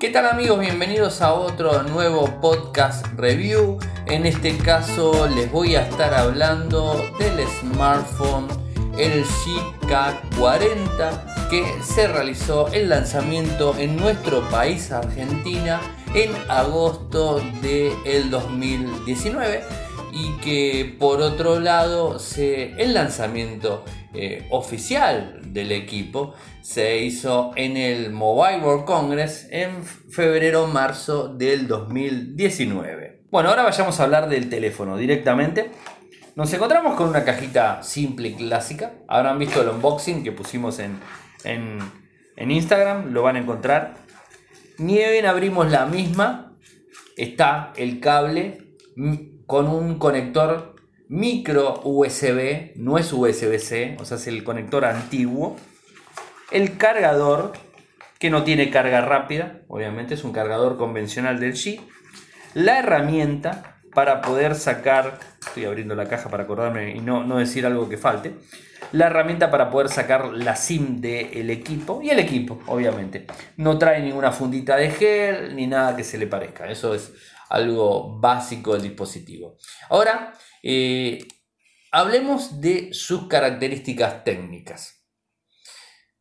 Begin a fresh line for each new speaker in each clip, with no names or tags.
¿Qué tal amigos? Bienvenidos a otro nuevo podcast review. En este caso les voy a estar hablando del smartphone LG K40 que se realizó el lanzamiento en nuestro país, Argentina, en agosto del 2019 y que por otro lado se, el lanzamiento eh, oficial del equipo se hizo en el Mobile World Congress en febrero-marzo del 2019. Bueno, ahora vayamos a hablar del teléfono directamente. Nos encontramos con una cajita simple y clásica. Habrán visto el unboxing que pusimos en, en, en Instagram, lo van a encontrar. Ni bien abrimos la misma, está el cable con un conector micro USB, no es USB-C, o sea, es el conector antiguo. El cargador, que no tiene carga rápida, obviamente es un cargador convencional del G. La herramienta para poder sacar, estoy abriendo la caja para acordarme y no, no decir algo que falte, la herramienta para poder sacar la SIM del equipo y el equipo, obviamente. No trae ninguna fundita de gel ni nada que se le parezca, eso es algo básico del dispositivo. Ahora, eh, hablemos de sus características técnicas.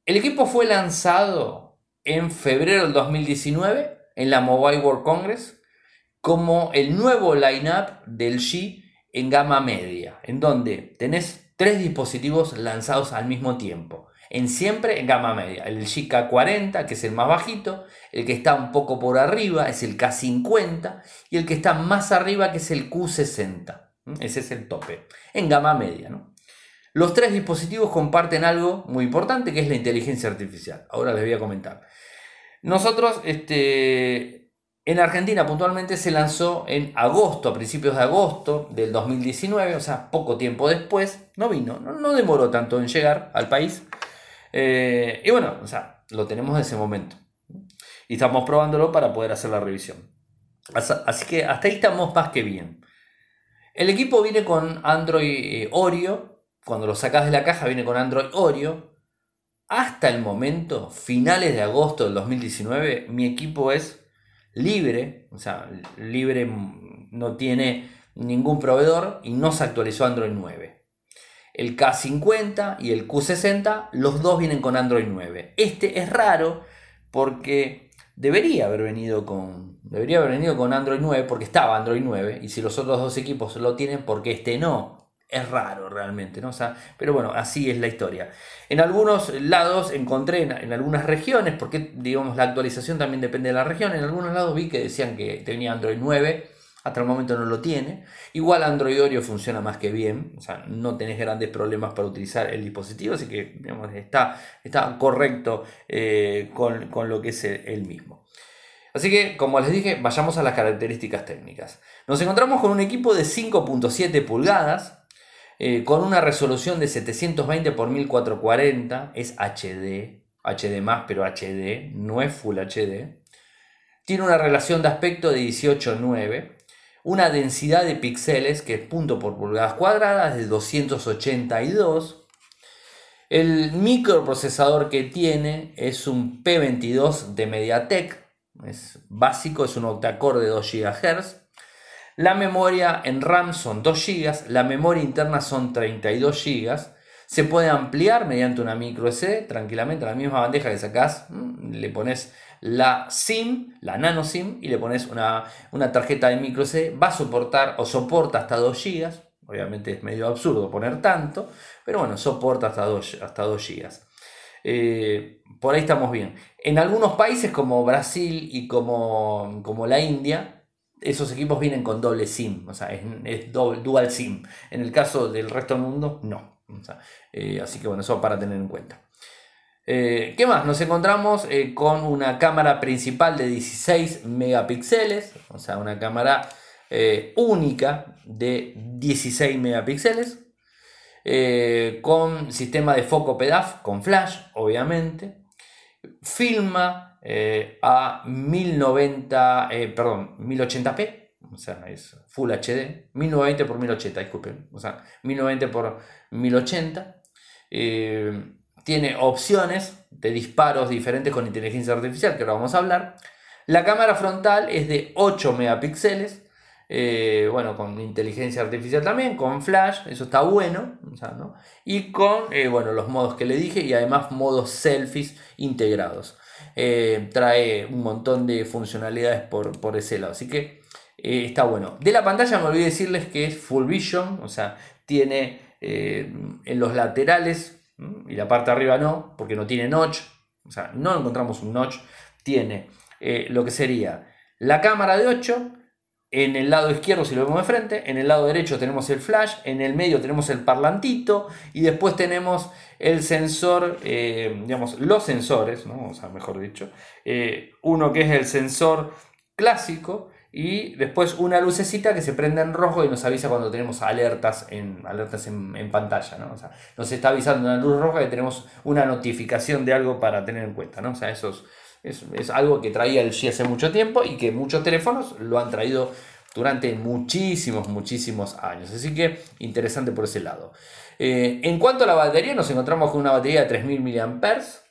El equipo fue lanzado en febrero del 2019 en la Mobile World Congress como el nuevo lineup del G en gama media, en donde tenés tres dispositivos lanzados al mismo tiempo en siempre en gama media. El K40, que es el más bajito, el que está un poco por arriba es el K50 y el que está más arriba que es el Q60. Ese es el tope, en gama media. Los tres dispositivos comparten algo muy importante que es la inteligencia artificial. Ahora les voy a comentar. Nosotros, este, en Argentina puntualmente se lanzó en agosto, a principios de agosto del 2019, o sea, poco tiempo después, no vino, no, no demoró tanto en llegar al país. Eh, y bueno, o sea, lo tenemos en ese momento. Y estamos probándolo para poder hacer la revisión. Así que hasta ahí estamos más que bien. El equipo viene con Android eh, Oreo. Cuando lo sacas de la caja viene con Android Oreo. Hasta el momento, finales de agosto del 2019, mi equipo es libre. O sea, libre no tiene ningún proveedor y no se actualizó Android 9 el K50 y el Q60, los dos vienen con Android 9. Este es raro porque debería haber venido con debería haber venido con Android 9 porque estaba Android 9 y si los otros dos equipos lo tienen porque este no. Es raro realmente, ¿no? pero bueno, así es la historia. En algunos lados encontré, en, algunas regiones, porque digamos la actualización también depende de la región, en algunos lados vi que decían que tenía Android 9 hasta el momento no lo tiene. Igual Android Oreo funciona más que bien, o sea, no tenés grandes problemas para utilizar el dispositivo, así que está, está correcto eh, con, lo que es el, mismo. Así que, como les dije, vayamos a las características técnicas. Nos encontramos con un equipo de 5.7 pulgadas, eh, con una resolución de 720 x 1440, es HD, HD más, pero HD, no es Full HD. Tiene una relación de aspecto de 18.9 una densidad de píxeles que es punto por pulgadas cuadradas de 282. El microprocesador que tiene es un P22 de MediaTek, es básico, es un octacore de 2 GHz. La memoria en RAM son 2 GB, la memoria interna son 32 GB. Se puede ampliar mediante una micro SD, tranquilamente, la misma bandeja que sacás, mm, le pones la SIM, la nano SIM, y le pones una, tarjeta de micro SD, va a soportar o soporta hasta 2 GB. Obviamente es medio absurdo poner tanto, pero bueno, soporta hasta 2, hasta 2 GB. Eh, por ahí estamos bien. En algunos países como Brasil y como, como la India, esos equipos vienen con doble SIM, o sea, es, dual SIM. En el caso del resto del mundo, no. Eh, así que bueno, eso para tener en cuenta. Eh, ¿Qué más? Nos encontramos eh, con una cámara principal de 16 megapíxeles, o sea, una cámara eh, única de 16 megapíxeles, con sistema de foco PEDAF, con flash, obviamente. Filma a 1090, perdón, 1080p, o sea, es Full HD, 1920 x 1080, disculpen, o sea, 1090 x 1080 tiene opciones de disparos diferentes con inteligencia artificial, que ahora vamos a hablar. La cámara frontal es de 8 megapíxeles, eh, bueno, con inteligencia artificial también, con flash, eso está bueno, y con eh, bueno, los modos que le dije y además modos selfies integrados. Eh, trae un montón de funcionalidades por, por ese lado, así que está bueno. De la pantalla me olvidé decirles que es Full Vision, o sea, tiene en los laterales y la parte de arriba no, porque no tiene notch, o sea, no encontramos un notch, tiene lo que sería la cámara de 8, en el lado izquierdo, si lo vemos de frente, en el lado derecho tenemos el flash, en el medio tenemos el parlantito y después tenemos el sensor, eh, digamos, los sensores, ¿no? o sea, mejor dicho, eh, uno que es el sensor clásico y después una lucecita que se prende en rojo y nos avisa cuando tenemos alertas en, alertas en, pantalla, ¿no? O sea, nos está avisando una luz roja que tenemos una notificación de algo para tener en cuenta, ¿no? O sea, esos es, algo que traía el G hace mucho tiempo y que muchos teléfonos lo han traído durante muchísimos, muchísimos años. Así que interesante por ese lado. Eh, en cuanto a la batería, nos encontramos con una batería de 3000 mAh.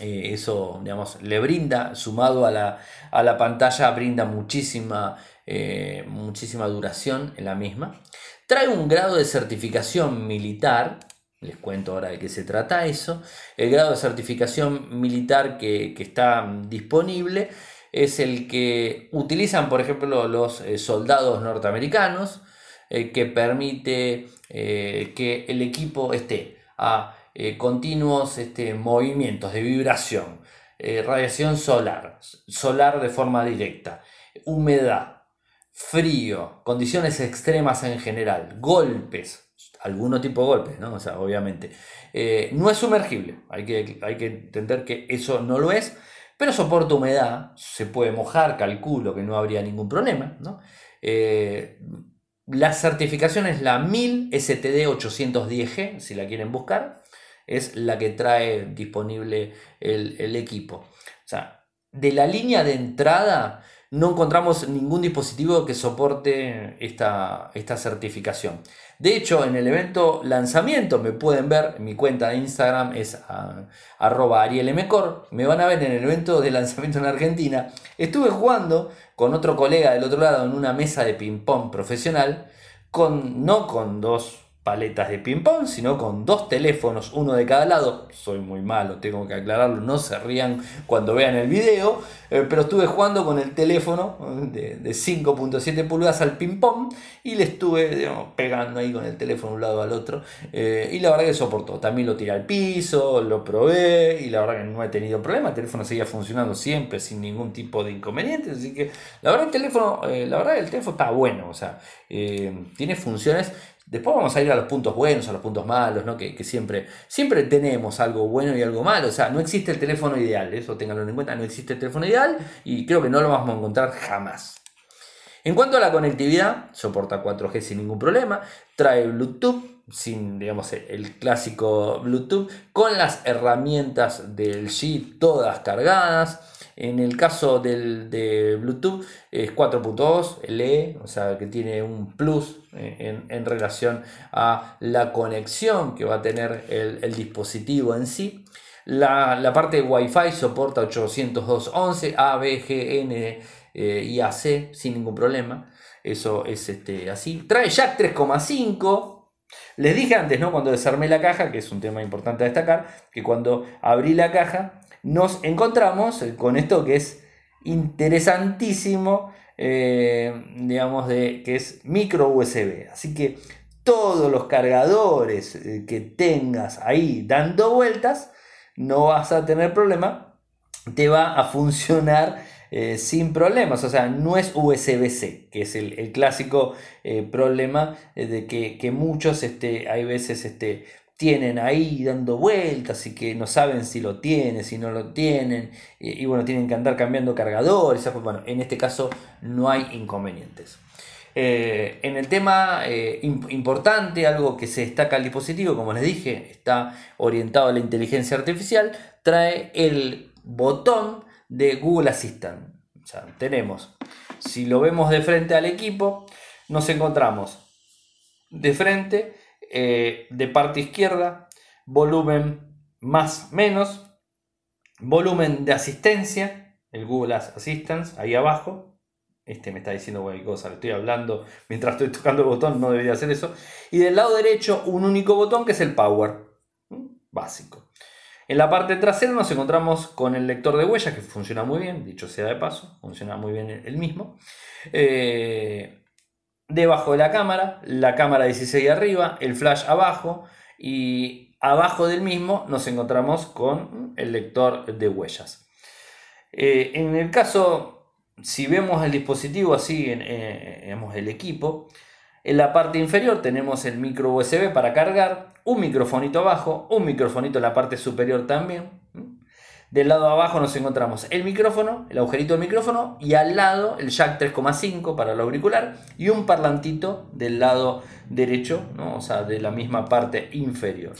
Eh, eso, digamos, le brinda, sumado a la, pantalla, brinda muchísima, eh, muchísima duración en la misma. Trae un grado de certificación militar, les cuento ahora de qué se trata eso. El grado de certificación militar que, está disponible es el que utilizan, por ejemplo, los eh, soldados norteamericanos, que permite que el equipo esté a continuos este, movimientos de vibración, radiación solar, solar de forma directa, humedad, frío, condiciones extremas en general, golpes, alguno tipo de golpe, ¿no? O sea, obviamente. Eh, no es sumergible, hay que, hay que entender que eso no lo es, pero soporta humedad, se puede mojar, calculo que no habría ningún problema, ¿no? Eh, la certificación es la 1000 STD 810G, si la quieren buscar, es la que trae disponible el, el equipo. O sea, de la línea de entrada no encontramos ningún dispositivo que soporte esta, esta certificación. De hecho, en el evento lanzamiento me pueden ver, mi cuenta de Instagram es arroba arielmcor, me van a ver en el evento de lanzamiento en Argentina. Estuve jugando con otro colega del otro lado en una mesa de ping-pong profesional, con, no con dos paletas de ping-pong, sino con dos teléfonos, uno de cada lado. Soy muy malo, tengo que aclararlo, no se rían cuando vean el video, eh, pero estuve jugando con el teléfono de, 5.7 pulgadas al ping-pong y le estuve pegando ahí con el teléfono un lado al otro. Eh, y la verdad que soportó. También lo tiré al piso, lo probé y la verdad que no he tenido problema. El teléfono seguía funcionando siempre sin ningún tipo de inconveniente. Así que la verdad el teléfono, eh, la verdad el teléfono está bueno, o sea, tiene funciones Después vamos a ir a los puntos buenos, a los puntos malos, ¿no? que, siempre, siempre tenemos algo bueno y algo malo. O sea, no existe el teléfono ideal, eso ténganlo en cuenta, no existe el teléfono ideal y creo que no lo vamos a encontrar jamás. En cuanto a la conectividad, soporta 4G sin ningún problema, trae Bluetooth, sin, digamos, el clásico Bluetooth, con las herramientas del G todas cargadas. En el caso del, de Bluetooth es 4.2 LE, o sea que tiene un plus eh, en, relación a la conexión que va a tener el, dispositivo en sí. La, parte de Wi-Fi soporta 802.11, A, B, G, N eh, y AC sin ningún problema. Eso es este, así. Trae jack 3.5. Les dije antes, ¿no? Cuando desarmé la caja, que es un tema importante a destacar, que cuando abrí la caja nos encontramos con esto que es interesantísimo, eh, digamos, de, que es micro USB. Así que todos los cargadores eh, que tengas ahí dando vueltas, no vas a tener problema, te va a funcionar eh, sin problemas. O sea, no es USB-C, que es el, clásico problema de que, que muchos este, hay veces este, tienen ahí dando vueltas y que no saben si lo tienen, si no lo tienen, y, bueno, tienen que andar cambiando cargadores. Bueno, en este caso no hay inconvenientes. Eh, en el tema eh, importante, algo que se destaca al dispositivo, como les dije, está orientado a la inteligencia artificial, trae el botón de Google Assistant. O sea, tenemos, si lo vemos de frente al equipo, nos encontramos de frente eh, de parte izquierda, volumen más menos, volumen de asistencia, el Google Assistant ahí abajo. Este me está diciendo cualquier cosa, le estoy hablando mientras estoy tocando el botón, no debería hacer eso. Y del lado derecho un único botón que es el Power, básico. En la parte trasera nos encontramos con el lector de huellas que funciona muy bien, dicho sea de paso, funciona muy bien el mismo. Eh, debajo de la cámara, la cámara 16 arriba, el flash abajo y abajo del mismo nos encontramos con el lector de huellas. Eh, en el caso si vemos el dispositivo así, en, eh, el equipo, en la parte inferior tenemos el micro USB para cargar, un microfonito abajo, un microfonito en la parte superior también. Del lado abajo nos encontramos el micrófono, el agujerito del micrófono y al lado el jack 3,5 para el auricular y un parlantito del lado derecho, o sea, de la misma parte inferior.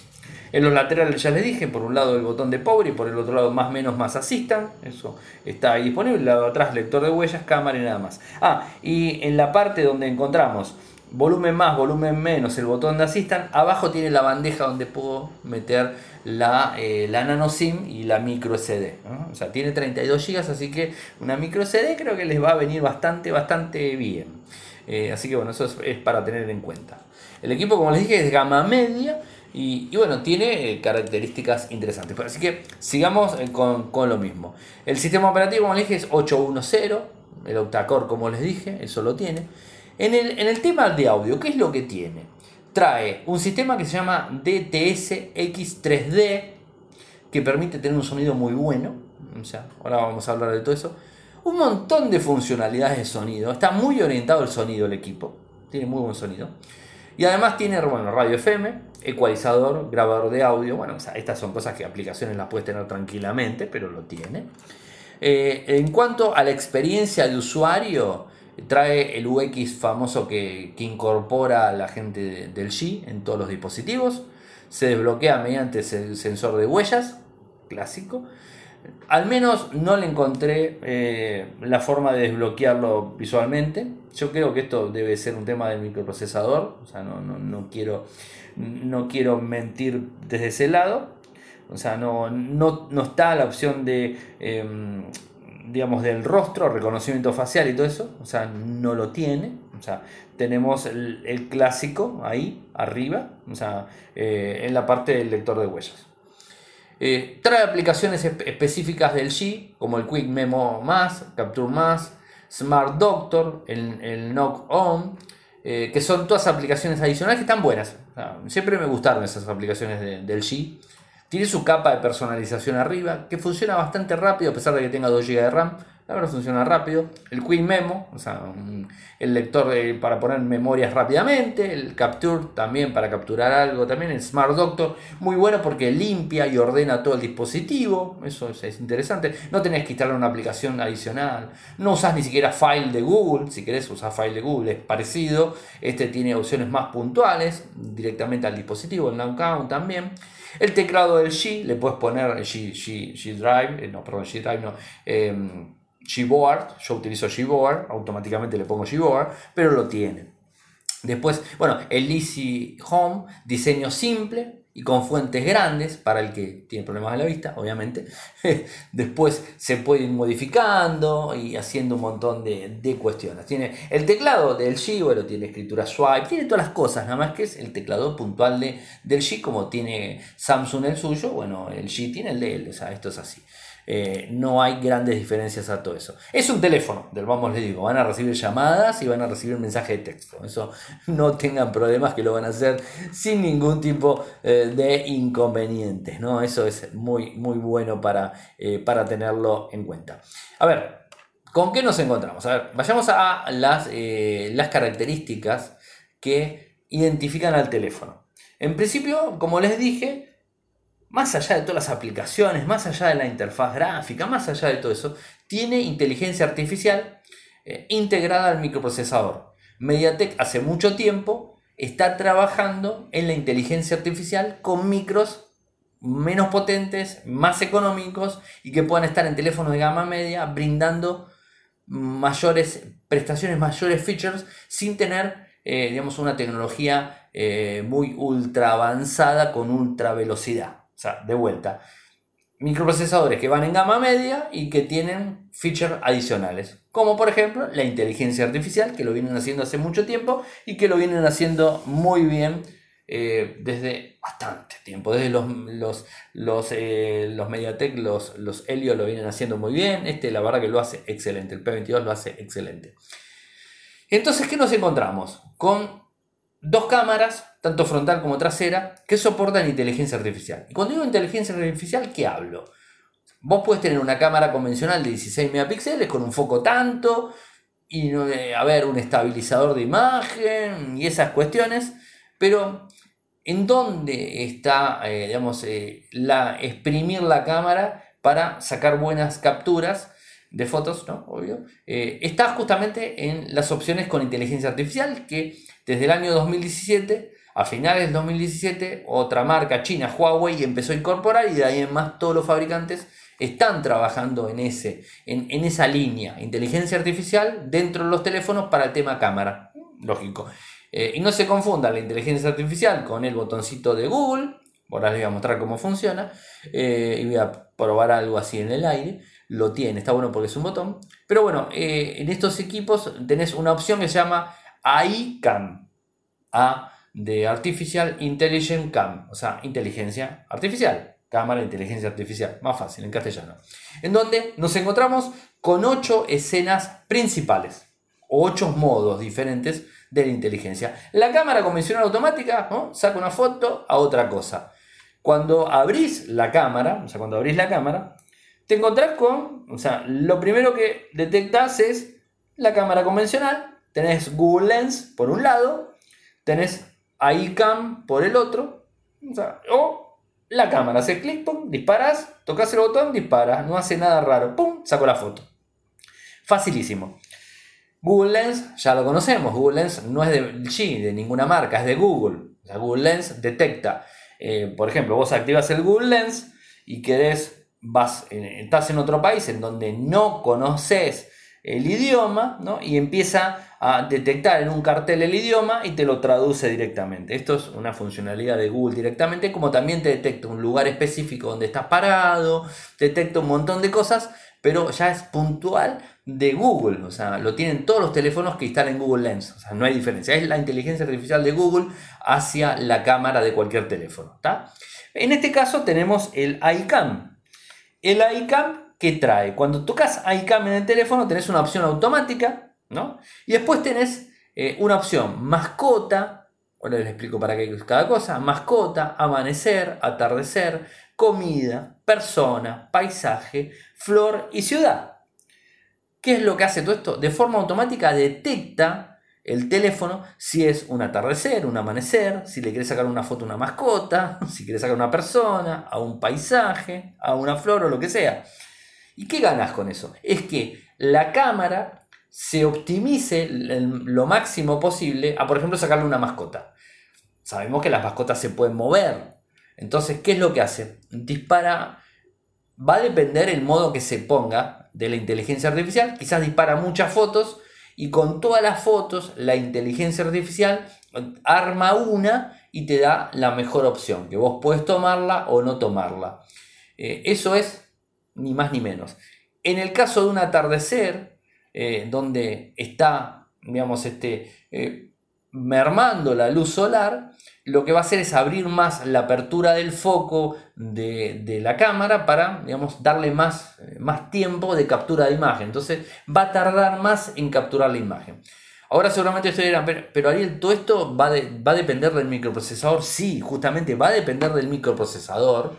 En los laterales ya les dije, por un lado el botón de power y por el otro lado más menos más asistan, eso está ahí disponible, el lado atrás lector de huellas, cámara y nada más. Ah, y en la parte donde encontramos volumen más, volumen menos, el botón de asistan, abajo tiene la bandeja donde puedo meter la, eh, la nano SIM y la micro SD. O sea, tiene 32 GB, así que una micro SD creo que les va a venir bastante, bastante bien. Eh, así que bueno, eso es para tener en cuenta. El equipo, como les dije, es gama media y, bueno, tiene eh, características interesantes. Así que sigamos eh, con, lo mismo. El sistema operativo, como les dije, es 810. El octacore, como les dije, eso lo tiene. En el, en el tema de audio, ¿qué es lo que tiene? Trae un sistema que se llama DTS X3D, que permite tener un sonido muy bueno. O sea, ahora vamos a hablar de todo eso. Un montón de funcionalidades de sonido. Está muy orientado el sonido el equipo. Tiene muy buen sonido. Y además tiene bueno, radio FM, ecualizador, grabador de audio. Bueno, estas son cosas que aplicaciones las puedes tener tranquilamente, pero lo tiene. Eh, en cuanto a la experiencia de usuario, trae el UX famoso que, incorpora la gente del G en todos los dispositivos. Se desbloquea mediante el sensor de huellas, clásico. Al menos no le encontré eh, la forma de desbloquearlo visualmente. Yo creo que esto debe ser un tema del microprocesador. O sea, no, quiero, no quiero mentir desde ese lado. O sea, no, no, está la opción de, em, digamos, del rostro, reconocimiento facial y todo eso. O sea, no lo tiene. O sea, tenemos el, clásico ahí, arriba, o sea, eh, en la parte del lector de huellas. Eh, trae aplicaciones específicas del G, como el Quick Memo más, Capture más, Smart Doctor, el, el Knock On, eh, que son todas aplicaciones adicionales que están buenas. siempre me gustaron esas aplicaciones del G. Tiene su capa de personalización arriba, que funciona bastante rápido a pesar de que tenga 2 GB de RAM la verdad funciona rápido. El Quick Memo, o sea, el lector para poner memorias rápidamente. El Capture también para capturar algo. También el Smart Doctor, muy bueno porque limpia y ordena todo el dispositivo. Eso es, interesante. No tenés que instalar una aplicación adicional. No usás ni siquiera file de Google. Si querés usar file de Google es parecido. Este tiene opciones más puntuales directamente al dispositivo. El Now también. El teclado del G, le puedes poner G, G, Drive, eh, no, perdón, G Drive no. Em, Gboard, yo utilizo Gboard, automáticamente le pongo Gboard, pero lo tiene. Después, bueno, el Easy Home, diseño simple y con fuentes grandes para el que tiene problemas de la vista, obviamente. Después se puede ir modificando y haciendo un montón de, cuestiones. Tiene el teclado del G, bueno, tiene escritura swipe, tiene todas las cosas, nada más que es el teclado puntual de, del G, como tiene Samsung el suyo, bueno, el G tiene el de él, o sea, esto es así. Eh, no hay grandes diferencias a todo eso. Es un teléfono, del vamos les digo, van a recibir llamadas y van a recibir mensajes de texto. Eso no tengan problemas que lo van a hacer sin ningún tipo eh, de inconvenientes. ¿no? Eso es muy, muy bueno para, eh, para tenerlo en cuenta. A ver, ¿con qué nos encontramos? A ver, vayamos a las, las características que identifican al teléfono. En principio, como les dije, más allá de todas las aplicaciones, más allá de la interfaz gráfica, más allá de todo eso, tiene inteligencia artificial eh, integrada al microprocesador. MediaTek hace mucho tiempo está trabajando en la inteligencia artificial con micros menos potentes, más económicos y que puedan estar en teléfonos de gama media brindando mayores prestaciones, mayores features sin tener eh, digamos, una tecnología eh, muy ultra avanzada con ultra velocidad. O sea, de vuelta. microprocesadores que van en gama media y que tienen features adicionales, como por ejemplo la inteligencia artificial, que lo vienen haciendo hace mucho tiempo y que lo vienen haciendo muy bien eh, desde bastante tiempo, desde los, los, los, eh, los Mediatek, los, los Helio lo vienen haciendo muy bien, este la verdad que lo hace excelente, el P22 lo hace excelente. Entonces, ¿qué nos encontramos? Con dos cámaras, tanto frontal como trasera, que soportan inteligencia artificial. Y cuando digo inteligencia artificial, ¿qué hablo? Vos puedes tener una cámara convencional de 16 megapíxeles con un foco tanto, y eh, a ver, un estabilizador de imagen y esas cuestiones, pero ¿en dónde está, eh, digamos, eh, la, exprimir la cámara para sacar buenas capturas? de fotos, ¿no? Obvio, está justamente en las opciones con inteligencia artificial que desde el año 2017, a finales del 2017, otra marca china, Huawei, empezó a incorporar y de ahí en más todos los fabricantes están trabajando en, ese, en, esa línea, inteligencia artificial dentro de los teléfonos para el tema cámara. Lógico. Eh, y no se confunda la inteligencia artificial con el botoncito de Google. Ahora les voy a mostrar cómo funciona. Eh, y voy a probar algo así en el aire. Lo tiene, está bueno porque es un botón. Pero bueno, eh, en estos equipos tenés una opción que se llama AICAM. A de Artificial Intelligent Cam, o sea, inteligencia artificial. Cámara de inteligencia artificial, más fácil en castellano. En donde nos encontramos con ocho escenas principales, ocho modos diferentes de la inteligencia. La cámara convencional automática ¿no? saca una foto a otra cosa. Cuando abrís la cámara, o sea, cuando abrís la cámara, te encontrás con, o sea, lo primero que detectas es la cámara convencional, tenés Google Lens por un lado, tenés iCam por el otro, o, la cámara, hace clic, pum, disparas, tocas el botón, disparas, no hace nada raro, pum, saco la foto. Facilísimo. Google Lens ya lo conocemos, Google Lens no es de G, de ninguna marca, es de Google. Google Lens detecta, eh, por ejemplo, vos activas el Google Lens y querés, vas, estás en otro país en donde no conoces el idioma ¿no? y empieza a detectar en un cartel el idioma y te lo traduce directamente. Esto es una funcionalidad de Google directamente, como también te detecta un lugar específico donde estás parado, detecta un montón de cosas, pero ya es puntual de Google, o sea, lo tienen todos los teléfonos que instalan Google Lens, o sea, no hay diferencia, es la inteligencia artificial de Google hacia la cámara de cualquier teléfono, En este caso tenemos el iCam. El iCam ¿qué trae? Cuando tocas iCam en el teléfono tenés una opción automática, ¿no? Y después tenés eh, una opción mascota, ahora les explico para qué es cada cosa, mascota, amanecer, atardecer, comida, persona, paisaje, flor y ciudad. ¿Qué es lo que hace todo esto? De forma automática detecta el teléfono si es un atardecer, un amanecer, si le quieres sacar una foto a una mascota, si quieres sacar una persona, a un paisaje, a una flor o lo que sea. ¿Y qué ganas con eso? Es que la cámara se optimice lo máximo posible a, por ejemplo, sacarle una mascota. Sabemos que las mascotas se pueden mover. Entonces, ¿qué es lo que hace? Dispara, va a depender el modo que se ponga de la inteligencia artificial. Quizás dispara muchas fotos y con todas las fotos la inteligencia artificial arma una y te da la mejor opción, que vos puedes tomarla o no tomarla. Eh, eso es ni más ni menos. En el caso de un atardecer, eh, donde está, digamos, este, eh, mermando la luz solar, lo que va a hacer es abrir más la apertura del foco de, la cámara para, digamos, darle más, más tiempo de captura de imagen. Entonces va a tardar más en capturar la imagen. Ahora seguramente ustedes dirán, pero, pero, Ariel, ¿todo esto va, va a depender del microprocesador? Sí, justamente va a depender del microprocesador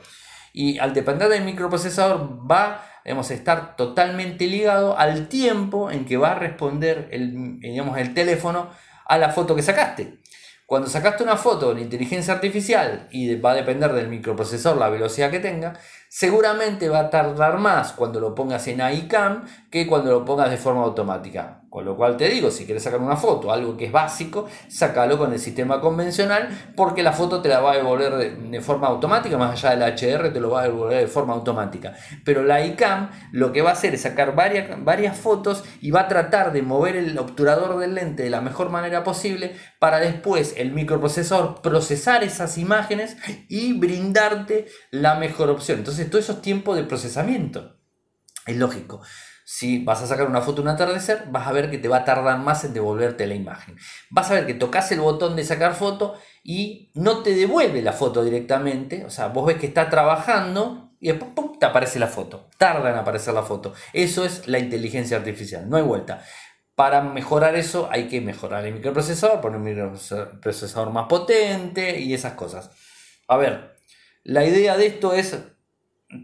y al depender del microprocesador va a estar totalmente ligado al tiempo en que va a responder el, digamos, el teléfono a la foto que sacaste. Cuando sacaste una foto en inteligencia artificial y va a depender del microprocesador la velocidad que tenga, seguramente va a tardar más cuando lo pongas en iCam que cuando lo pongas de forma automática. Con lo cual te digo, si quieres sacar una foto, algo que es básico, sácalo con el sistema convencional porque la foto te la va a devolver de, forma automática, más allá del HDR te lo va a devolver de forma automática. Pero la iCam lo que va a hacer es sacar varias, varias fotos y va a tratar de mover el obturador del lente de la mejor manera posible para después el microprocesador procesar esas imágenes y brindarte la mejor opción. Entonces Entonces todo eso es tiempo de procesamiento. Es lógico. Si vas a sacar una foto un atardecer, vas a ver que te va a tardar más en devolverte la imagen. Vas a ver que tocas el botón de sacar foto y no te devuelve la foto directamente. O sea, vos ves que está trabajando y después te aparece la foto. Tarda en aparecer la foto. Eso es la inteligencia artificial. No hay vuelta. Para mejorar eso hay que mejorar el microprocesador, poner un microprocesador más potente y esas cosas. A ver, la idea de esto es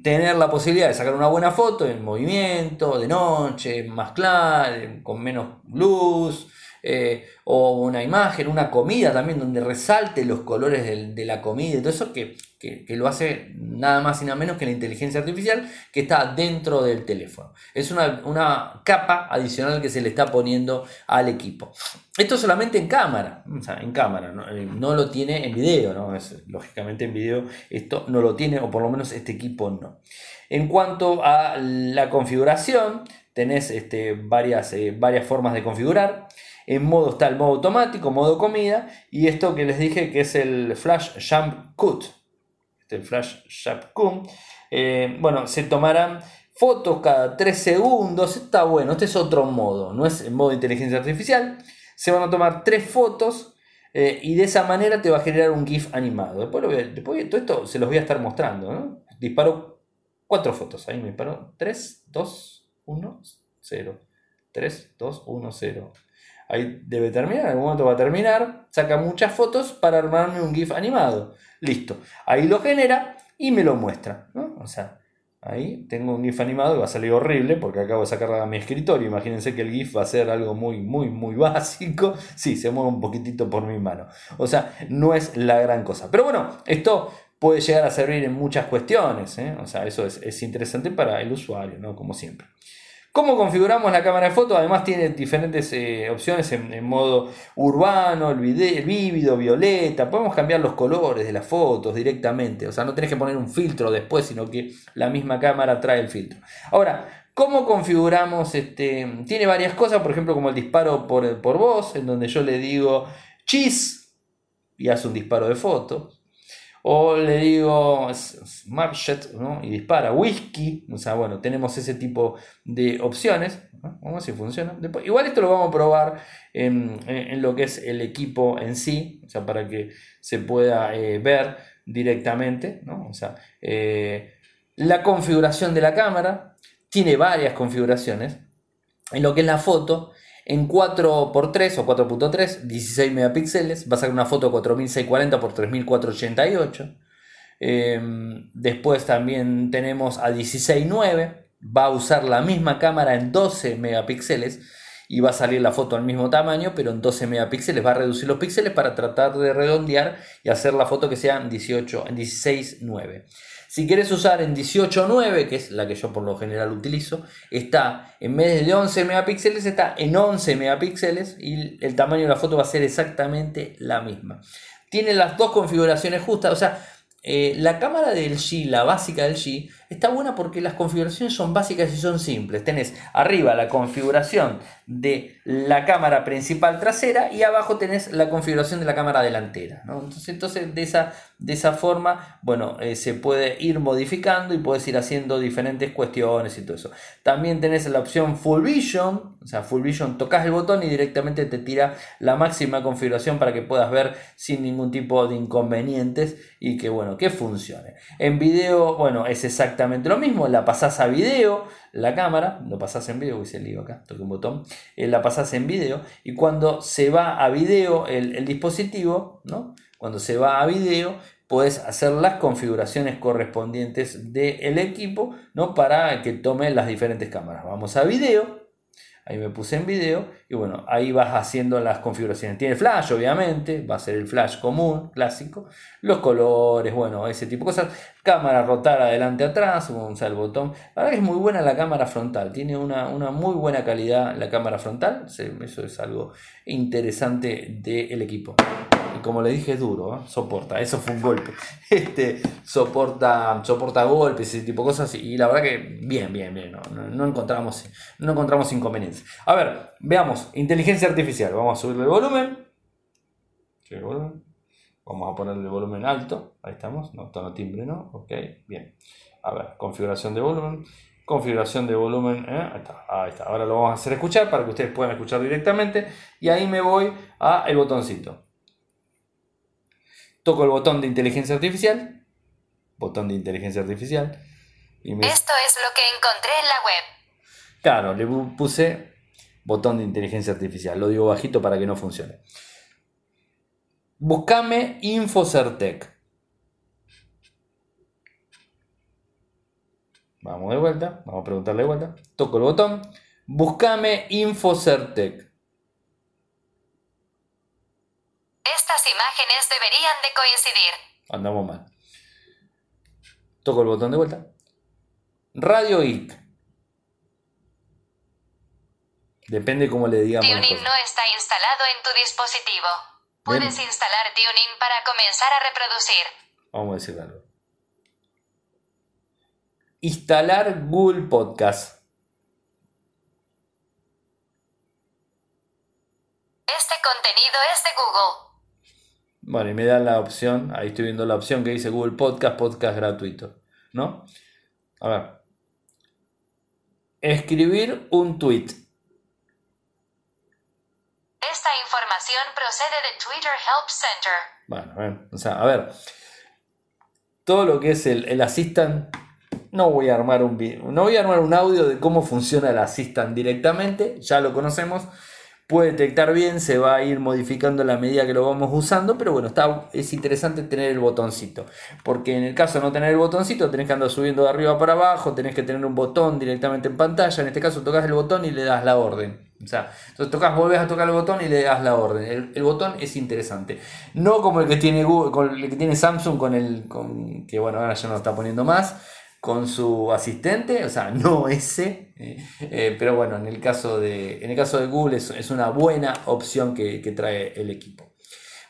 tener la posibilidad de sacar una buena foto en movimiento, de noche, más clara, con menos luz, eh, o una imagen, una comida también donde resalte los colores de, la comida y todo eso que, lo hace nada más y nada menos que la inteligencia artificial que está dentro del teléfono. Es una, capa adicional que se le está poniendo al equipo. Esto solamente en cámara, en cámara, eh, no, lo tiene en video, ¿no? lógicamente en video esto no lo tiene, o por lo menos este equipo no. En cuanto a la configuración, tenés este, varias, eh, varias formas de configurar. En modo está el modo automático, modo comida, y esto que les dije que es el Flash Jump Cut. Este Flash Jump Cut. Eh, bueno, se tomarán fotos cada 3 segundos. Está bueno, este es otro modo, no es el modo de inteligencia artificial. Se van a tomar 3 fotos eh, y de esa manera te va a generar un GIF animado. Después, después todo esto se los voy a estar mostrando. Disparo 4 fotos. Ahí me disparo 3, 2, 1, 0. 3, 2, 1, 0. Ahí debe terminar, en algún momento va a terminar. Saca muchas fotos para armarme un GIF animado. Listo. Ahí lo genera y me lo muestra. O sea, ahí tengo un GIF animado que va a salir horrible porque acabo de sacarla a mi escritorio. Imagínense que el GIF va a ser algo muy, muy, muy básico. Sí, se mueve un poquitito por mi mano. O sea, no es la gran cosa. Pero bueno, esto puede llegar a servir en muchas cuestiones. ¿eh? O sea, eso es, es interesante para el usuario, ¿no? Como siempre. ¿Cómo configuramos la cámara de foto? Además tiene diferentes eh, opciones en, modo urbano, el, vívido, violeta. Podemos cambiar los colores de las fotos directamente. O sea, no tenés que poner un filtro después, sino que la misma cámara trae el filtro. Ahora, ¿cómo configuramos? Este, tiene varias cosas, por ejemplo, como el disparo por, por voz, en donde yo le digo cheese y hace un disparo de fotos. O le digo Marchet ¿no? y dispara whisky. O sea, bueno, tenemos ese tipo de opciones. Vamos a ver si funciona. Después, igual esto lo vamos a probar en, lo que es el equipo en sí. O sea, para que se pueda eh, ver directamente. ¿no? O sea, eh, la configuración de la cámara tiene varias configuraciones. En lo que es la foto, en 4x3 o 4.3, 16 megapíxeles, va a sacar una foto 4640 x 3488. después también tenemos a 16.9, va a usar la misma cámara en 12 megapíxeles y va a salir la foto al mismo tamaño, pero en 12 megapíxeles va a reducir los píxeles para tratar de redondear y hacer la foto que sea en 18, en 16.9. Si quieres usar en 18.9, que es la que yo por lo general utilizo, está en vez de 11 megapíxeles, está en 11 megapíxeles y el tamaño de la foto va a ser exactamente la misma. Tiene las dos configuraciones justas, o sea, eh, la cámara del G, la básica del G, está buena porque las configuraciones son básicas y son simples. Tenés arriba la configuración de la cámara principal trasera y abajo tenés la configuración de la cámara delantera. Entonces, entonces de, esa, de esa forma, bueno, eh, se puede ir modificando y puedes ir haciendo diferentes cuestiones y todo eso. También tenés la opción Full Vision, o sea, Full Vision, tocas el botón y directamente te tira la máxima configuración para que puedas ver sin ningún tipo de inconvenientes y que, bueno, que funcione. En video, bueno, es exactamente lo mismo, la pasás a video, la cámara, lo pasás en video, hice el lío acá, toqué un botón, eh, la pasás en video y cuando se va a video el, dispositivo, ¿no? cuando se va a video, puedes hacer las configuraciones correspondientes del equipo ¿no? para que tome las diferentes cámaras. Vamos a video, Ahí me puse en video y bueno, ahí vas haciendo las configuraciones. Tiene flash, obviamente, va a ser el flash común, clásico. Los colores, bueno, ese tipo de cosas. Cámara rotar adelante atrás, a el botón. La verdad que es muy buena la cámara frontal, tiene una, muy buena calidad la cámara frontal. Eso es algo interesante del equipo como le dije, es duro, ¿eh? soporta, eso fue un golpe. Este, soporta, soporta golpes, ese tipo de cosas, y la verdad que bien, bien, bien, no, encontramos, no encontramos inconvenientes. A ver, veamos, inteligencia artificial, vamos a subirle el volumen. Vamos a ponerle el volumen alto. Ahí estamos. No, tono timbre no. Ok, bien. A ver, configuración de volumen. Configuración de volumen. ¿eh? Ahí, está, ahí está. Ahora lo vamos a hacer escuchar para que ustedes puedan escuchar directamente. Y ahí me voy a el botoncito. Toco el botón de inteligencia artificial. Botón de inteligencia artificial.
Y Esto es lo que encontré en la web.
Claro, le puse botón de inteligencia artificial. Lo digo bajito para que no funcione. Buscame Infocertec. Vamos de vuelta, vamos a preguntarle de vuelta. Toco el botón. Buscame Infocertec.
Estas imágenes deberían de coincidir.
Andamos mal. Toco el botón de vuelta. Radio IT. Depende cómo le digamos.
Tuning no está instalado en tu dispositivo. Puedes instalar Tuning para comenzar a reproducir.
Vamos a decir algo. Instalar Google Podcast.
Este contenido es de Google.
Bueno, y me da la opción, ahí estoy viendo la opción que dice Google Podcast, podcast gratuito, ¿no? A ver. Escribir un tweet.
Esta información procede de Twitter Help Center.
Bueno, o sea, a ver, todo lo que es el, el Assistant, no voy a armar un no voy a armar un audio de cómo funciona el Assistant directamente, ya lo conocemos, puede detectar bien, se va a ir modificando la medida que lo vamos usando, pero bueno, está, es interesante tener el botoncito, porque en el caso de no tener el botoncito, tenés que andar subiendo de arriba para abajo, tenés que tener un botón directamente en pantalla, en este caso tocas el botón y le das la orden. O sea, entonces tocas, volvés a tocar el botón y le das la orden. El, botón es interesante. No como el que tiene Google, el que tiene Samsung con el con, que bueno, ahora ya no lo está poniendo más con su asistente, o sea, no ese, eh, eh, pero bueno, en el caso de, en el caso de Google es, una buena opción que, trae el equipo.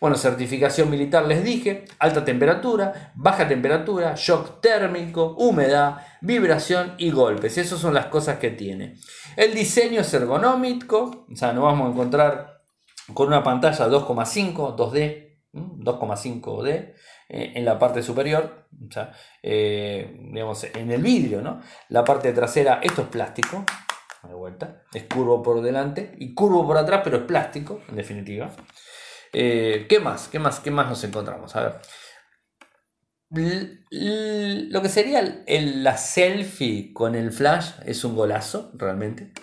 Bueno, certificación militar les dije, alta temperatura, baja temperatura, shock térmico, humedad, vibración y golpes. Esas son las cosas que tiene. El diseño es ergonómico, o sea, nos vamos a encontrar con una pantalla 2,5, 2D, 2,5D, eh, en la parte superior, o sea, eh, digamos, en el vidrio, ¿no? La parte trasera, esto es plástico, de vuelta, es curvo por delante y curvo por atrás, pero es plástico, en definitiva. Eh, ¿Qué más? ¿Qué más? ¿Qué más nos encontramos? A ver. Lo que sería la selfie con el flash es un golazo, realmente.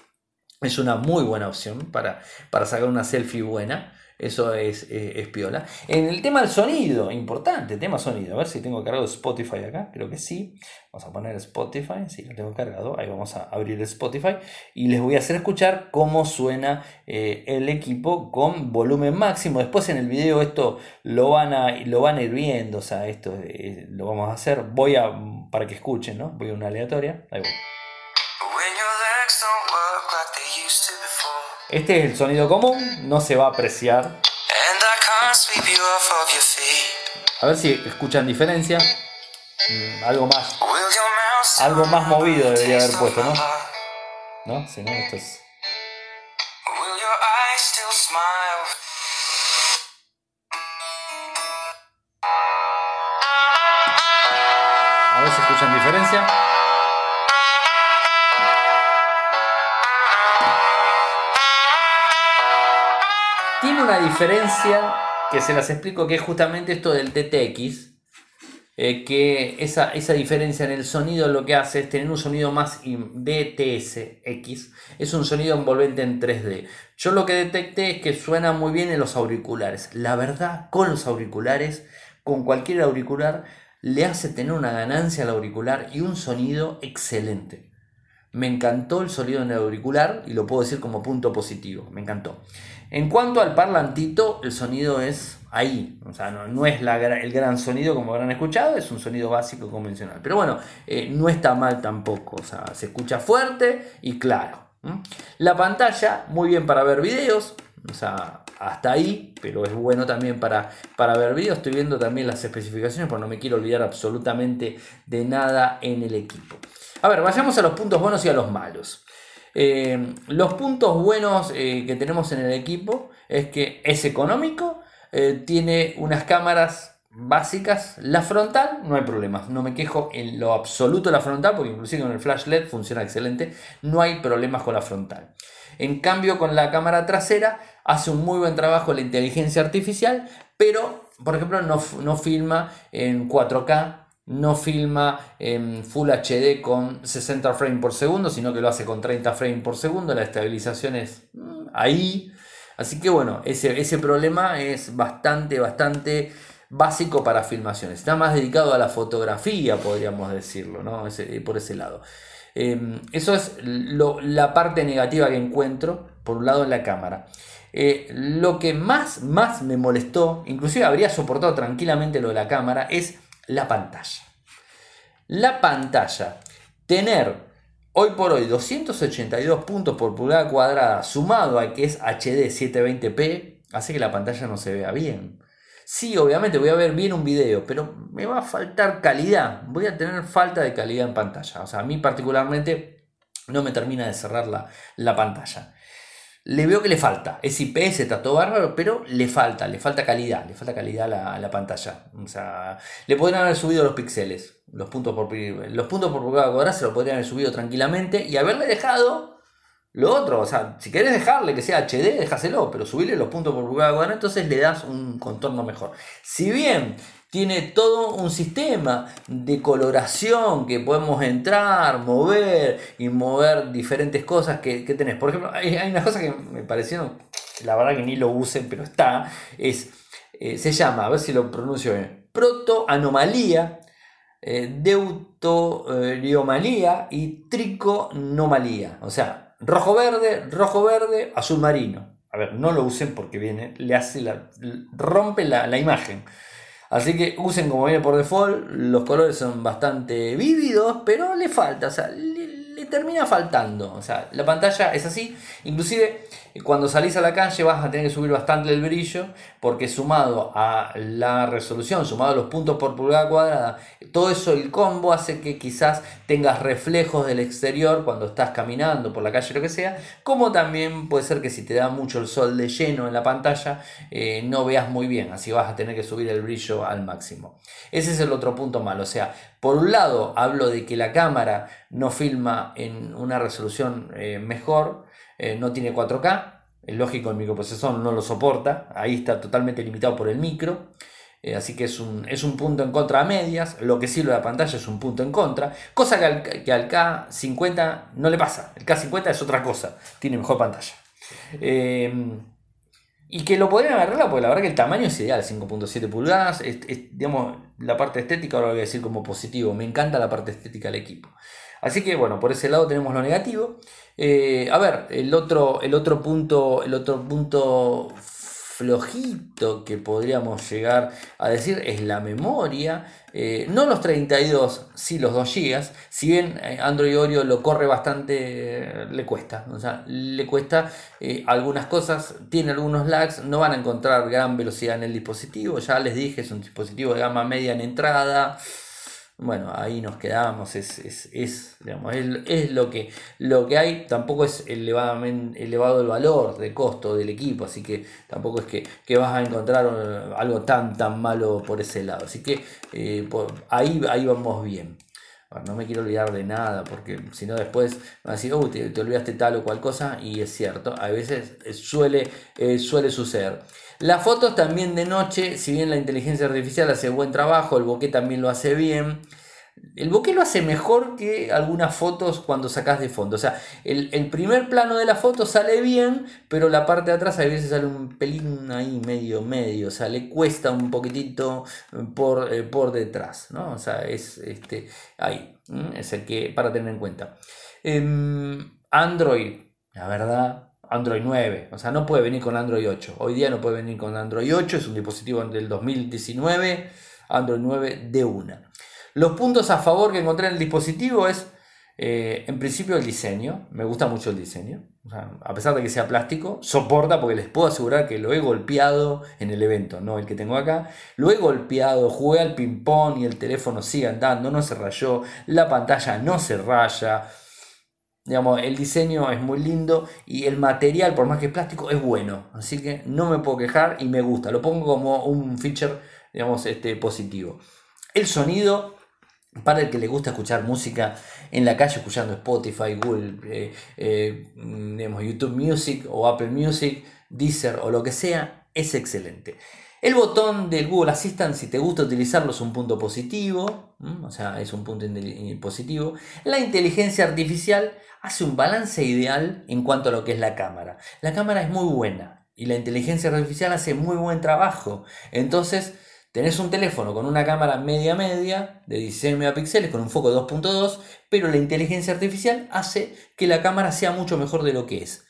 Es una muy buena opción para, para sacar una selfie buena. Eso es, eh, es, piola. En el tema del sonido, importante, tema sonido. A ver si tengo cargado Spotify acá. Creo que sí. Vamos a poner Spotify. Sí, lo tengo cargado. Ahí vamos a abrir Spotify. Y les voy a hacer escuchar cómo suena eh, el equipo con volumen máximo. Después en el video esto lo van a, lo van ir viendo. O sea, esto eh, lo vamos a hacer. Voy a, para que escuchen, ¿no? Voy a una aleatoria. Ahí voy. Este es el sonido común, no se va a apreciar. A ver si escuchan diferencia. Mm, algo más. Algo más movido debería haber puesto, ¿no? ¿No? Si no, esto es. A ver si escuchan diferencia. Una diferencia que se las explico que es justamente esto del TTX, eh, que esa, esa, diferencia en el sonido lo que hace es tener un sonido más DTSX, es un sonido envolvente en 3D. Yo lo que detecté es que suena muy bien en los auriculares. La verdad, con los auriculares, con cualquier auricular, le hace tener una ganancia al auricular y un sonido excelente. Me encantó el sonido en el auricular y lo puedo decir como punto positivo, me encantó. En cuanto al parlantito, el sonido es ahí, o sea, no, es el gran sonido como habrán escuchado, es un sonido básico convencional. Pero bueno, eh, no está mal tampoco, o sea, se escucha fuerte y claro. La pantalla, muy bien para ver videos, o sea, hasta ahí, pero es bueno también para, para ver videos. Estoy viendo también las especificaciones, porque no me quiero olvidar absolutamente de nada en el equipo. A ver, vayamos a los puntos buenos y a los malos. Eh, los puntos buenos eh, que tenemos en el equipo es que es económico, eh, tiene unas cámaras básicas. La frontal, no hay problemas. No me quejo en lo absoluto de la frontal, porque inclusive con el flash LED funciona excelente. No hay problemas con la frontal. En cambio, con la cámara trasera hace un muy buen trabajo la inteligencia artificial, pero, por ejemplo, no, no filma en 4K no filma en Full HD con 60 frames por segundo, sino que lo hace con 30 frames por segundo. La estabilización es mm, ahí. Así que bueno, ese, ese problema es bastante, bastante básico para filmaciones. Está más dedicado a la fotografía, podríamos decirlo, ¿no? por ese lado. Em, eso es la parte negativa que encuentro, por un lado en la cámara. Eh, lo que más, más me molestó, inclusive habría soportado tranquilamente lo de la cámara, es la pantalla. La pantalla, tener hoy por hoy 282 puntos por pulgada cuadrada sumado a que es HD 720p, hace que la pantalla no se vea bien. Sí, obviamente voy a ver bien un video, pero me va a faltar calidad. Voy a tener falta de calidad en pantalla. O sea, a mí particularmente no me termina de cerrar la, la pantalla le veo que le falta. Es IPS, está todo bárbaro, pero le falta, le falta calidad, le falta calidad a la, la, pantalla. O sea, le podrían haber subido los píxeles, los puntos por, los puntos por cuadrada se lo podrían haber subido tranquilamente y haberle dejado lo otro. O sea, si querés dejarle que sea HD, déjaselo, pero subirle los puntos por pulgada cuadrada, entonces le das un contorno mejor. Si bien tiene todo un sistema de coloración que podemos entrar, mover y mover diferentes cosas que, tenés. Por ejemplo, hay, hay, unas cosas que me parecieron, la verdad que ni lo usen, pero está, es, eh, se llama, a ver si lo pronuncio bien, protoanomalía, eh, deutoriomalía y triconomalía. O sea, rojo verde, rojo verde, azul marino. A ver, no lo usen porque viene, le hace la, rompe la, la imagen. Así que usen como viene por default, los colores son bastante vívidos, pero le falta, o sea, le, termina faltando. O sea, la pantalla es así, inclusive cuando salís a la calle vas a tener que subir bastante el brillo porque sumado a la resolución, sumado a los puntos por pulgada cuadrada, todo eso el combo hace que quizás tengas reflejos del exterior cuando estás caminando por la calle lo que sea, como también puede ser que si te da mucho el sol de lleno en la pantalla eh, no veas muy bien, así vas a tener que subir el brillo al máximo. Ese es el otro punto malo, o sea, por un lado hablo de que la cámara no filma en una resolución eh, mejor, eh, no tiene 4K, es lógico el microprocesor no lo soporta, ahí está totalmente limitado por el micro, eh, así que es un, es un punto en contra a medias, lo que de la pantalla es un punto en contra, cosa que al, que al K50 no le pasa, el K50 es otra cosa, tiene mejor pantalla. Em, y que lo podrían arreglar porque la verdad que el tamaño es ideal, 5.7 pulgadas, digamos, la parte estética ahora lo voy a decir como positivo, me encanta la parte estética del equipo. Así que bueno, por ese lado tenemos lo negativo. Eh, a ver, el otro, el otro punto, el otro punto flojito que podríamos llegar a decir es la memoria. Eh, no los 32, sí los 2 GB. Si bien eh, Android Oreo lo corre bastante, le cuesta. O sea, le cuesta algunas cosas, tiene algunos lags, no van a encontrar gran velocidad en el dispositivo. Ya les dije, es un dispositivo de gama media en entrada bueno, ahí nos quedamos, es, es, es, digamos, es, lo, que, lo que hay, tampoco es elevado el valor de costo del equipo, así que tampoco es que, vas a encontrar uh, algo tan, tan malo por ese lado, así que eh, ahí, ahí vamos bien. no me quiero olvidar de nada, porque si no después van a decir, oh, te, olvidaste tal o cual cosa, y es cierto, a veces eh, suele, eh, suele suceder. Las fotos también de noche, si bien la inteligencia artificial hace buen trabajo, el bokeh también lo hace bien. El bokeh lo hace mejor que algunas fotos cuando sacas de fondo. O sea, el, primer plano de la foto sale bien, pero la parte de atrás a veces sale un pelín ahí medio, medio. O sea, le cuesta un poquitito por, eh, por detrás. ¿no? O sea, es este, ahí. Es el que para tener en cuenta. Em, Android, la verdad, Android 9. O sea, no puede venir con Android 8. Hoy día no puede venir con Android 8. Es un dispositivo del 2019. Android 9 de una. Los puntos a favor que encontré en el dispositivo es, eh, en principio, el diseño. Me gusta mucho el diseño. a pesar de que sea plástico, soporta porque les puedo asegurar que lo he golpeado en el evento, no el que tengo acá. Lo he golpeado, jugué al ping-pong y el teléfono sigue andando, no se rayó. La pantalla no se raya. Digamos, el diseño es muy lindo y el material, por más que es plástico, es bueno. Así que no me puedo quejar y me gusta. Lo pongo como un feature, digamos, este, positivo. El sonido, para el que le gusta escuchar música en la calle, escuchando Spotify, Google, eh, eh, YouTube Music o Apple Music, Deezer o lo que sea, es excelente. El botón del Google Assistant, si te gusta utilizarlo, es un punto positivo, o sea, es un punto positivo. La inteligencia artificial hace un balance ideal en cuanto a lo que es la cámara. La cámara es muy buena y la inteligencia artificial hace muy buen trabajo. Entonces, tenés un teléfono con una cámara media media de 16 megapíxeles con un foco 2.2, pero la inteligencia artificial hace que la cámara sea mucho mejor de lo que es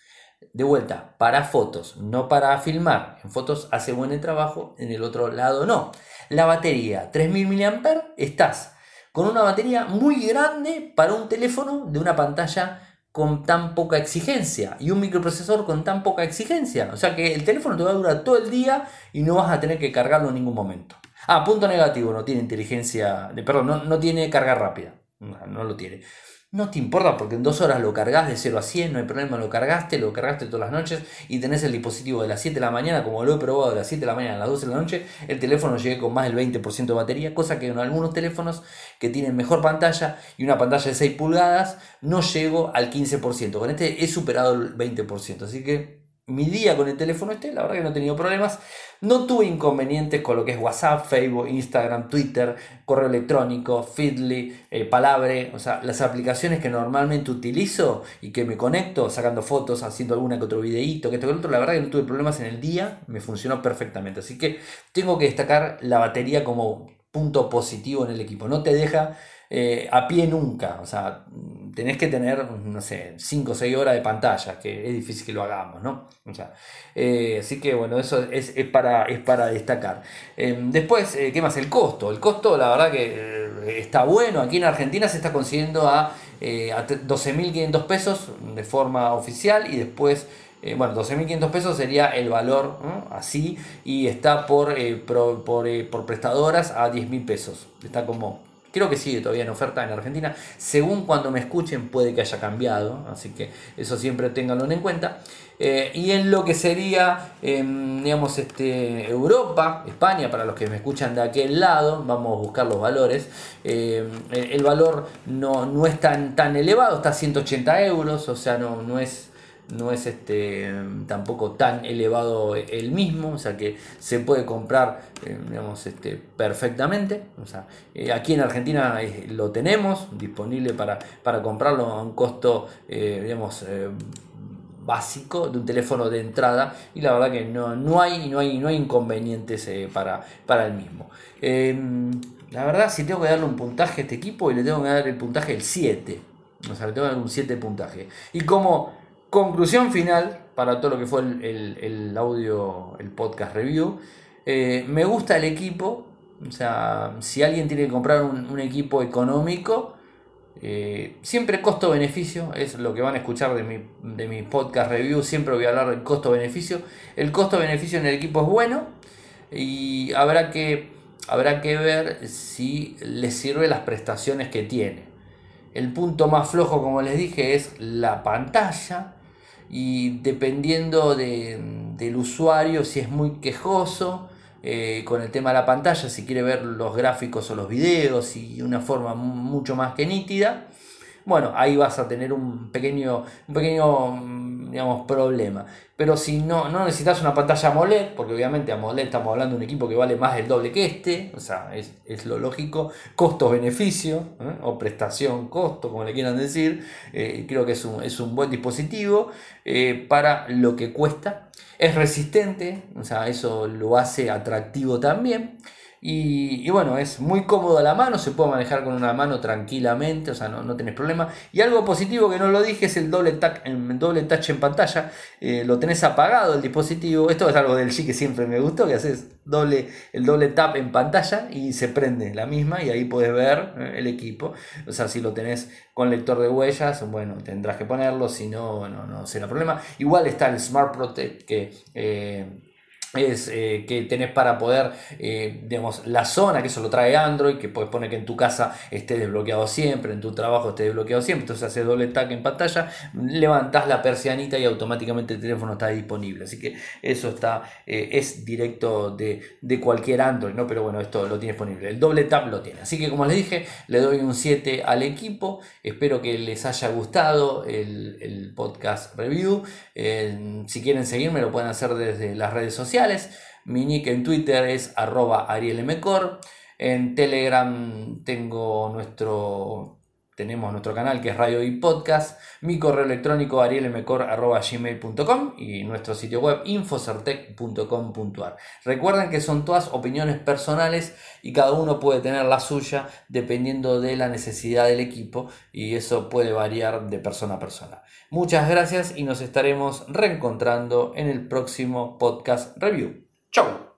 de vuelta, para fotos, no para filmar. En fotos hace buen trabajo, en el otro lado no. La batería, 3000 mAh, estás con una batería muy grande para un teléfono de una pantalla con tan poca exigencia y un microprocesor con tan poca exigencia. O sea que el teléfono te va a durar todo el día y no vas a tener que cargarlo en ningún momento. Ah, punto negativo, no tiene inteligencia, perdón, no, no tiene carga rápida. no lo tiene. No te importa porque en dos horas lo cargas de 0 a 100, no hay problema, lo cargaste, lo cargaste todas las noches y tenés el dispositivo de las 7 de la mañana, como lo he probado de las 7 de la mañana a las 12 de la noche, el teléfono llegué con más del 20% de batería, cosa que en algunos teléfonos que tienen mejor pantalla y una pantalla de 6 pulgadas, no llego al 15%. Con este he superado el 20%, así que mi día con el teléfono este, la verdad que no he tenido problemas. No tuve inconvenientes con lo que es WhatsApp, Facebook, Instagram, Twitter, correo electrónico, Feedly, eh, Palabre, o sea, las aplicaciones que normalmente utilizo y que me conecto sacando fotos, haciendo alguna que otro videíto, que esto que otro, la verdad que no tuve problemas en el día, me funcionó perfectamente. Así que tengo que destacar la batería como punto positivo en el equipo. No te deja eh, a pie nunca. O sea, tenés que tener, no sé, 5 o 6 horas de pantalla, que es difícil que lo hagamos, ¿no? O sea, eh, así que bueno, eso es, para, es para destacar. Em, después, eh, ¿qué más? El costo. El costo, la verdad que está bueno. Aquí en Argentina se está consiguiendo a, a 12.500 pesos de forma oficial y después... bueno, 12.500 pesos sería el valor así y está por, por, por, prestadoras a 10.000 pesos. Está como Creo que sigue todavía en oferta en Argentina. Según cuando me escuchen puede que haya cambiado, así que eso siempre ténganlo en cuenta. Eh, y en lo que sería, em, digamos, este, Europa, España, para los que me escuchan de aquel lado, vamos a buscar los valores. Em, el valor no, no es tan, tan elevado, está a 180 euros, o sea, no, no es no es este, tampoco tan elevado el mismo, o sea que se puede comprar eh, este, perfectamente. O sea, eh, aquí en Argentina eh, lo tenemos disponible para, para comprarlo a un costo digamos, básico de un teléfono de entrada y la verdad que no, no, hay, no, hay, no hay inconvenientes para, para el mismo. Em, la verdad, si tengo que darle un puntaje a este equipo, y le tengo que dar el puntaje el 7. O sea, le tengo que dar un 7 puntaje. Y como conclusión final para todo lo que fue el, audio, el podcast review. Eh, me gusta el equipo. O sea, si alguien tiene que comprar un, equipo económico, eh, siempre costo-beneficio es lo que van a escuchar de mi, de podcast review. Siempre voy a hablar del costo-beneficio. El costo-beneficio en el equipo es bueno y habrá que, habrá que ver si le sirve las prestaciones que tiene. El punto más flojo, como les dije, es la pantalla y dependiendo del usuario, si es muy quejoso eh, con el tema de la pantalla, si quiere ver los gráficos o los videos y de una forma mucho más que nítida, bueno, ahí vas a tener un pequeño, un pequeño digamos, problema. Pero si no, no necesitas una pantalla AMOLED, porque obviamente AMOLED estamos hablando de un equipo que vale más del doble que este, o sea, es, lo lógico, costo-beneficio, ¿eh? o prestación-costo, como le quieran decir, eh, creo que es un, es un buen dispositivo eh, para lo que cuesta. Es resistente, o sea, eso lo hace atractivo también. Y, bueno, es muy cómodo a la mano, se puede manejar con una mano tranquilamente, o sea, no, no tenés problema. Y algo positivo que no lo dije es el doble, touch, el doble touch en pantalla. Eh, lo tenés apagado el dispositivo. Esto es algo del G que siempre me gustó, que haces doble, el doble tap en pantalla y se prende la misma y ahí puedes ver eh, el equipo. O sea, si lo tenés con lector de huellas, bueno, tendrás que ponerlo, si no, no, no será problema. Igual está el Smart Protect que... Eh, es eh, que tenés para poder, eh, digamos, la zona, que eso lo trae Android, que puedes poner que en tu casa esté desbloqueado siempre, en tu trabajo esté desbloqueado siempre, entonces haces doble tap en pantalla, levantás la persianita y automáticamente el teléfono está disponible, así que eso está, eh, es directo de, cualquier Android, ¿no? Pero bueno, esto lo tiene disponible, el doble tap lo tiene, así que como les dije, le doy un 7 al equipo, espero que les haya gustado el, el podcast review, si quieren seguirme lo pueden hacer desde las redes sociales, mi nick en Twitter es arroba arielmcor. En Telegram tengo nuestro, tenemos nuestro canal que es Radio y Podcast. Mi correo electrónico arielmcor.gmail.com y nuestro sitio web infocertec.com.ar. Recuerden que son todas opiniones personales y cada uno puede tener la suya dependiendo de la necesidad del equipo y eso puede variar de persona a persona. Muchas gracias y nos estaremos reencontrando en el próximo podcast review. ¡Chao!